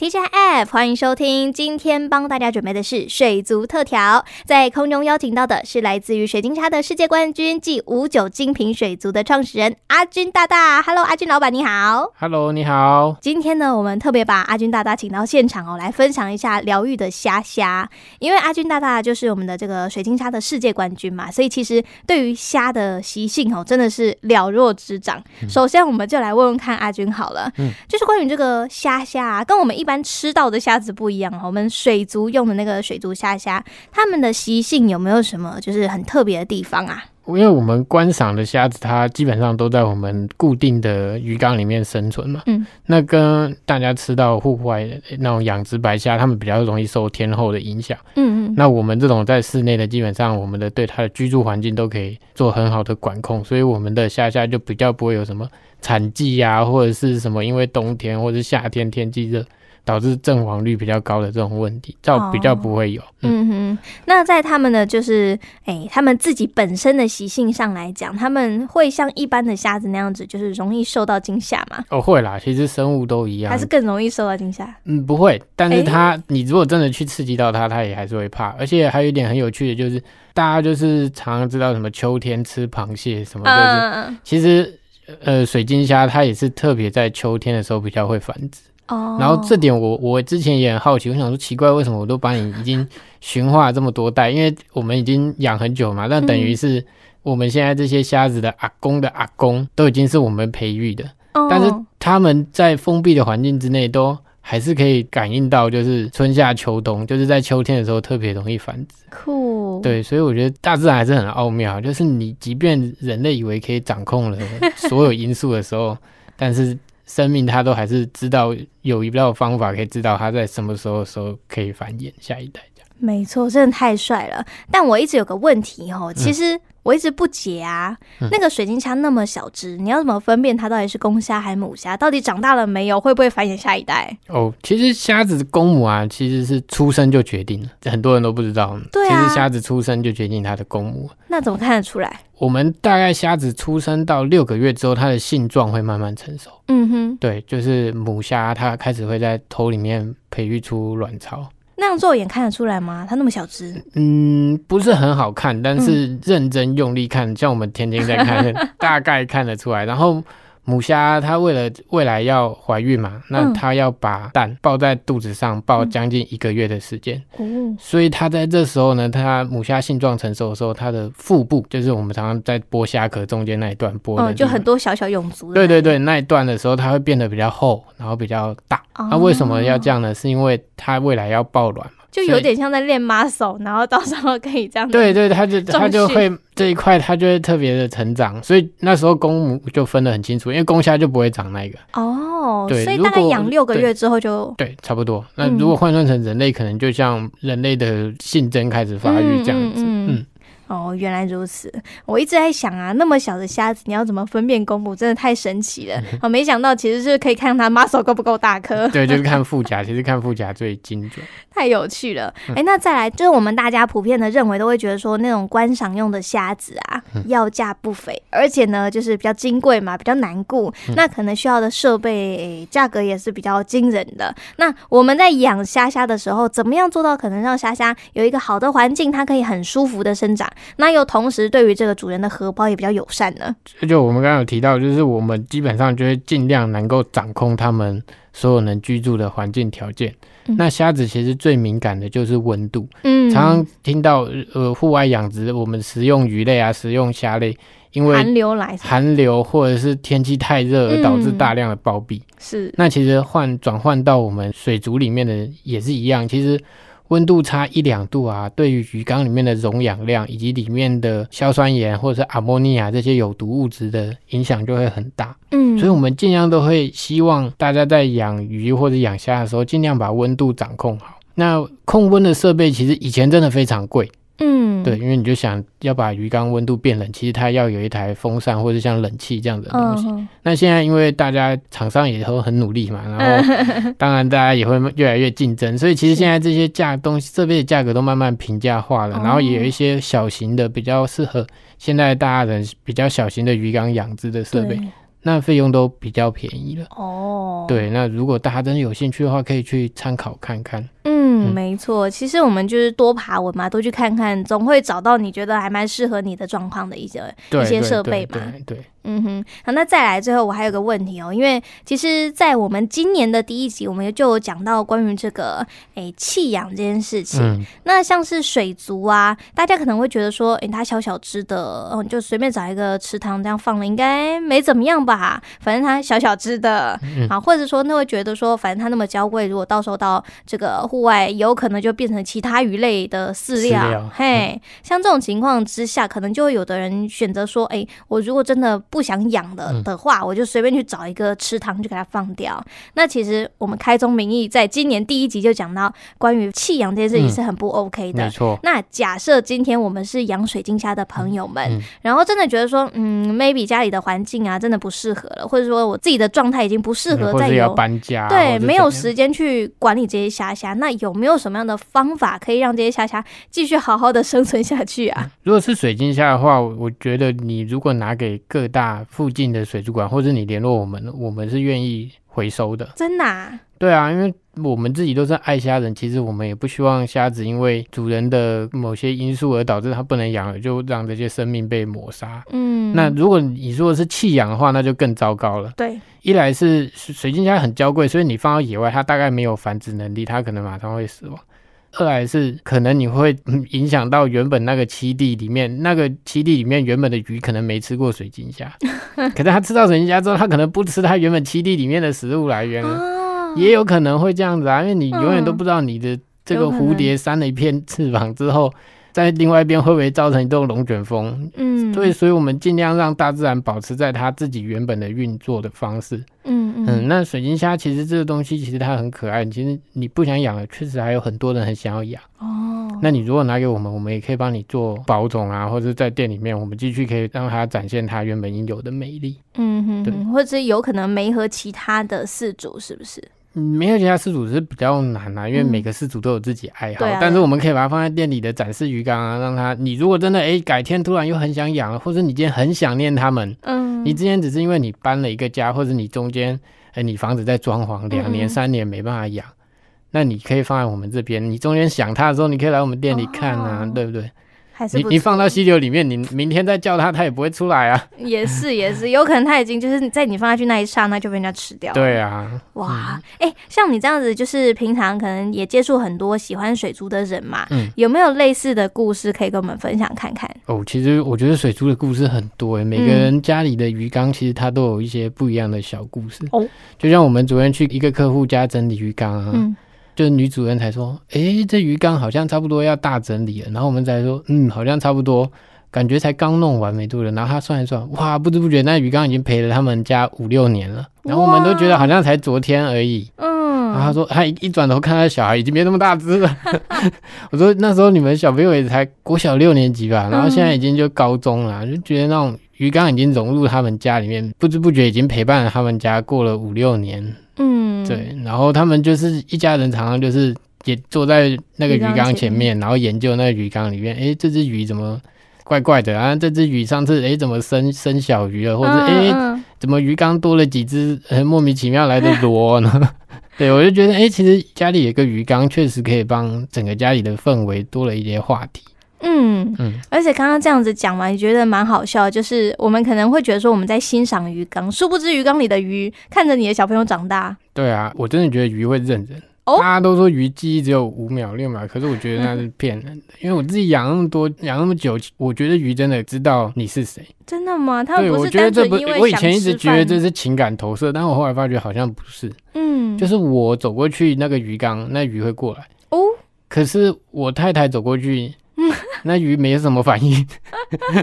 TGIF，欢迎收听。今天帮大家准备的是水族特调，在空中邀请到的是来自于水晶虾的世界冠军暨五九精品水族的创始人阿军大大。Hello，阿军老板你好。Hello，你好。今天呢，我们特别把阿军大大请到现场哦，来分享一下疗愈的虾虾。因为阿军大大就是我们的这个水晶虾的世界冠军嘛，所以其实对于虾的习性哦，真的是了若指掌。嗯、首先，我们就来问问看阿军好了，嗯，就是关于这个虾虾啊，跟我们一般。一般吃到的虾子不一样，我们水族用的那个水族虾虾，它们的习性有没有什么就是很特别的地方啊？因为我们观赏的虾子，它基本上都在我们固定的鱼缸里面生存嘛。嗯，那跟大家吃到户外那种养殖白虾，它们比较容易受天候的影响。嗯嗯，那我们这种在室内的，基本上我们的对它的居住环境都可以做很好的管控，所以我们的虾虾就比较不会有什么产季啊，或者是什么因为冬天或者夏天天气热。导致阵亡率比较高的这种问题，照比较不会有。哦、嗯哼，那在他们的就是，哎、欸，他们自己本身的习性上来讲，他们会像一般的虾子那样子，就是容易受到惊吓吗？哦，会啦，其实生物都一样，还是更容易受到惊吓。嗯，不会，但是它，欸、你如果真的去刺激到它，它也还是会怕。而且还有一点很有趣的，就是大家就是常常知道什么秋天吃螃蟹什么，就是、嗯、其实呃，水晶虾它也是特别在秋天的时候比较会繁殖。然后这点我我之前也很好奇，我想说奇怪，为什么我都把你已经驯化这么多代？因为我们已经养很久嘛，那等于是我们现在这些虾子的阿公的阿公都已经是我们培育的，但是他们在封闭的环境之内都还是可以感应到，就是春夏秋冬，就是在秋天的时候特别容易繁殖。酷，对，所以我觉得大自然还是很奥妙，就是你即便人类以为可以掌控了所有因素的时候，但是。生命他都还是知道有一道方法可以知道他在什么时候的时候可以繁衍下一代这样。没错，真的太帅了。但我一直有个问题哦，其实我一直不解啊，嗯、那个水晶虾那么小只，你要怎么分辨它到底是公虾还是母虾？到底长大了没有？会不会繁衍下一代？哦，其实虾子的公母啊，其实是出生就决定了，很多人都不知道。对啊，其实虾子出生就决定它的公母。那怎么看得出来？我们大概虾子出生到六个月之后，它的性状会慢慢成熟。嗯哼，对，就是母虾它开始会在头里面培育出卵巢。那样肉眼看得出来吗？它那么小只？嗯，不是很好看，但是认真用力看，嗯、像我们天天在看，大概看得出来。然后。母虾它为了未来要怀孕嘛，那它要把蛋抱在肚子上抱将近一个月的时间，嗯、所以它在这时候呢，它母虾性状成熟的时候，它的腹部就是我们常常在剥虾壳中间那一段剥的、哦，就很多小小蛹足。对对对，那一段的时候，它会变得比较厚，然后比较大。那、哦啊、为什么要这样呢？是因为它未来要抱卵。就有点像在练 muscle，然后到时候可以这样。对对，他就他就会这一块，他就会特别的成长。所以那时候公母就分得很清楚，因为公虾就不会长那个。哦，对，所以大概养六个月之后就对，对，差不多。那如果换算成人类，可能就像人类的性征开始发育这样子。嗯。嗯嗯哦，原来如此。我一直在想啊，那么小的虾子，你要怎么分辨公母？真的太神奇了。我、哦、没想到，其实是可以看它 muscle 够不够大颗。对，就是看腹甲，其实看腹甲最精准。太有趣了。哎、欸，那再来，就是我们大家普遍的认为，都会觉得说，那种观赏用的虾子啊，要价不菲，而且呢，就是比较金贵嘛，比较难顾，那可能需要的设备价格也是比较惊人的。那我们在养虾虾的时候，怎么样做到可能让虾虾有一个好的环境，它可以很舒服的生长？那又同时对于这个主人的荷包也比较友善呢？就我们刚刚有提到，就是我们基本上就会尽量能够掌控他们所有能居住的环境条件。嗯、那虾子其实最敏感的就是温度。嗯，常常听到呃户外养殖，我们食用鱼类啊，食用虾类，因为寒流来，寒流或者是天气太热而导致大量的暴毙。是、嗯，那其实换转换到我们水族里面的也是一样，其实。温度差一两度啊，对于鱼缸里面的溶氧量以及里面的硝酸盐或者是阿莫尼亚这些有毒物质的影响就会很大。嗯，所以我们尽量都会希望大家在养鱼或者养虾的时候，尽量把温度掌控好。那控温的设备其实以前真的非常贵。嗯，对，因为你就想要把鱼缸温度变冷，其实它要有一台风扇或者像冷气这样的东西。Uh 那现在因为大家厂商也都很努力嘛，然后 当然大家也会越来越竞争，所以其实现在这些价东西设备的价格都慢慢平价化了，然后也有一些小型的比较适合现在大家人比较小型的鱼缸养殖的设备。那费用都比较便宜了。哦，对，那如果大家真的有兴趣的话，可以去参考看看。嗯，没错，其实我们就是多爬文嘛，多去看看，总会找到你觉得还蛮适合你的状况的一些一些设备嘛。对，对，对。嗯哼，好，那再来最后我还有个问题哦，因为其实，在我们今年的第一集，我们就有讲到关于这个诶弃养这件事情。嗯、那像是水族啊，大家可能会觉得说，诶，它小小只的，嗯，就随便找一个池塘这样放了，应该没怎么样吧？反正它小小只的，嗯、啊，或者说那会觉得说，反正它那么娇贵，如果到时候到这个户外，有可能就变成其他鱼类的饲料。嘿，嗯、像这种情况之下，可能就会有的人选择说，诶，我如果真的不想养了的话，我就随便去找一个池塘就给它放掉。那其实我们开宗明义，在今年第一集就讲到关于弃养这件事情是很不 OK 的。没错。那假设今天我们是养水晶虾的朋友们，然后真的觉得说，嗯，maybe 家里的环境啊，真的不适合了，或者说我自己的状态已经不适合再有搬家，对，没有时间去管理这些虾虾。那有没有什么样的方法可以让这些虾虾继续好好的生存下去啊？如果是水晶虾的话，我觉得你如果拿给各大附近的水族馆，或者你联络我们，我们是愿意回收的。真的啊？对啊，因为我们自己都是爱虾人，其实我们也不希望虾子因为主人的某些因素而导致它不能养了，就让这些生命被抹杀。嗯，那如果你说的是弃养的话，那就更糟糕了。对，一来是水晶虾很娇贵，所以你放到野外，它大概没有繁殖能力，它可能马上会死亡。二来是可能你会影响到原本那个栖地里面，那个栖地里面原本的鱼可能没吃过水晶虾，可是它吃到水晶虾之后，它可能不吃它原本栖地里面的食物来源。了，哦、也有可能会这样子啊，因为你永远都不知道你的这个蝴蝶扇了一片翅膀之后。在另外一边会不会造成一种龙卷风？嗯，对，所以我们尽量让大自然保持在它自己原本的运作的方式。嗯嗯，嗯，那水晶虾其实这个东西其实它很可爱，其实你不想养了，确实还有很多人很想要养。哦，那你如果拿给我们，我们也可以帮你做保种啊，或者在店里面，我们继续可以让它展现它原本应有的美丽。嗯哼，对，或者有可能没和其他的饲主是不是？嗯，没有其他饲主是比较难啊，因为每个饲主都有自己爱好。嗯啊、但是我们可以把它放在店里的展示鱼缸啊，让它。你如果真的哎、欸，改天突然又很想养了，或者你今天很想念它们，嗯，你之前只是因为你搬了一个家，或者你中间哎、欸，你房子在装潢两年三年没办法养，嗯、那你可以放在我们这边。你中间想它的时候，你可以来我们店里看啊，哦、对不对？你你放到溪流里面，你明天再叫它，它也不会出来啊。也是也是，有可能它已经就是在你放下去那一刹那就被人家吃掉了。对啊，哇，哎、嗯欸，像你这样子，就是平常可能也接触很多喜欢水族的人嘛，嗯，有没有类似的故事可以跟我们分享看看？哦，其实我觉得水族的故事很多哎，每个人家里的鱼缸其实它都有一些不一样的小故事哦。就像我们昨天去一个客户家整理鱼缸啊。嗯就是女主人才说，哎、欸，这鱼缸好像差不多要大整理了。然后我们才说，嗯，好像差不多，感觉才刚弄完没多久。然后他算一算，哇，不知不觉那鱼缸已经陪了他们家五六年了。然后我们都觉得好像才昨天而已。嗯。然后他说，他一转头看他小孩已经没那么大只了。我说那时候你们小朋友也才国小六年级吧，然后现在已经就高中了，就觉得那种鱼缸已经融入他们家里面，不知不觉已经陪伴了他们家过了五六年。嗯，对，然后他们就是一家人，常常就是也坐在那个鱼缸前面，然后研究那个鱼缸里面，哎，这只鱼怎么怪怪的啊？这只鱼上次哎怎么生生小鱼了？或者哎怎么鱼缸多了几只很莫名其妙来的螺呢？对，我就觉得哎，其实家里有个鱼缸，确实可以帮整个家里的氛围多了一些话题。嗯嗯，而且刚刚这样子讲嘛，你觉得蛮好笑。就是我们可能会觉得说我们在欣赏鱼缸，殊不知鱼缸里的鱼看着你的小朋友长大。对啊，我真的觉得鱼会认人。哦，大家都说鱼记忆只有五秒六秒，可是我觉得那是骗人的。嗯、因为我自己养那么多，养那么久，我觉得鱼真的知道你是谁。真的吗？他们不是我觉得这不，我以前一直觉得这是情感投射，但我后来发觉好像不是。嗯，就是我走过去那个鱼缸，那鱼会过来。哦，可是我太太走过去。那鱼没什么反应，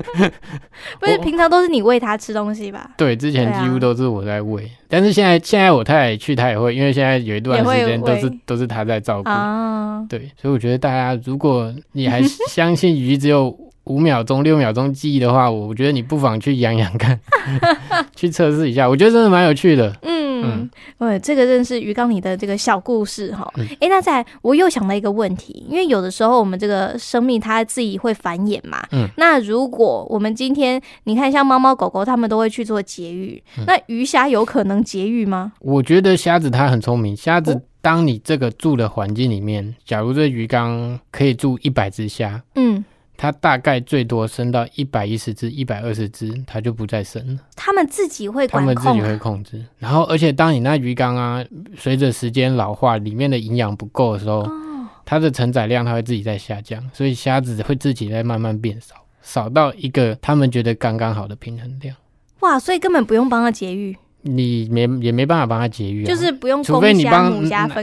不是平常都是你喂它吃东西吧？对，之前几乎都是我在喂，啊、但是现在现在我太太去，她也会，因为现在有一段时间都是都是她在照顾。啊、对，所以我觉得大家，如果你还相信鱼只有五秒钟、六秒钟记忆的话，我觉得你不妨去养养看，去测试一下，我觉得真的蛮有趣的。嗯。嗯，对，这个真是鱼缸里的这个小故事哈。哎、嗯，那在我又想到一个问题，因为有的时候我们这个生命它自己会繁衍嘛。嗯。那如果我们今天你看像猫猫狗狗，它们都会去做节育，嗯、那鱼虾有可能节育吗？我觉得虾子它很聪明，虾子当你这个住的环境里面，假如这鱼缸可以住一百只虾，嗯。它大概最多生到一百一十只、一百二十只，它就不再生了。他们自己会管控，他们自己会控制。然后，而且当你那鱼缸啊，随着时间老化，里面的营养不够的时候，哦、它的承载量它会自己在下降，所以虾子会自己在慢慢变少，少到一个他们觉得刚刚好的平衡量。哇，所以根本不用帮它节育。你没也没办法帮他节育啊，就是不用，除非你帮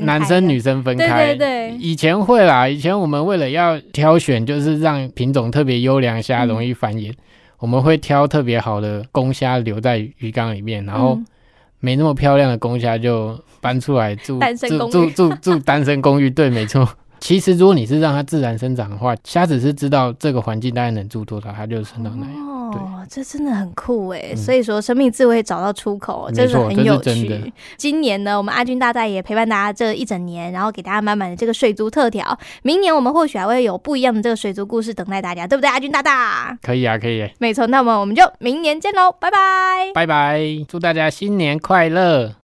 男生女生分开。对对对，以前会啦，以前我们为了要挑选，就是让品种特别优良虾容易繁衍，嗯、我们会挑特别好的公虾留在鱼缸里面，然后没那么漂亮的公虾就搬出来住住住住住单身公寓。对，没错。其实如果你是让它自然生长的话，虾子是知道这个环境大概能住多少，它就生到哪样。哦哦，这真的很酷哎！嗯、所以说，生命智慧找到出口，这是很有趣。今年呢，我们阿军大大也陪伴大家这一整年，然后给大家满满的这个水族特调。明年我们或许还会有不一样的这个水族故事等待大家，对不对？阿军大大，可以啊，可以。没错，那么我们就明年见喽，拜拜，拜拜，祝大家新年快乐。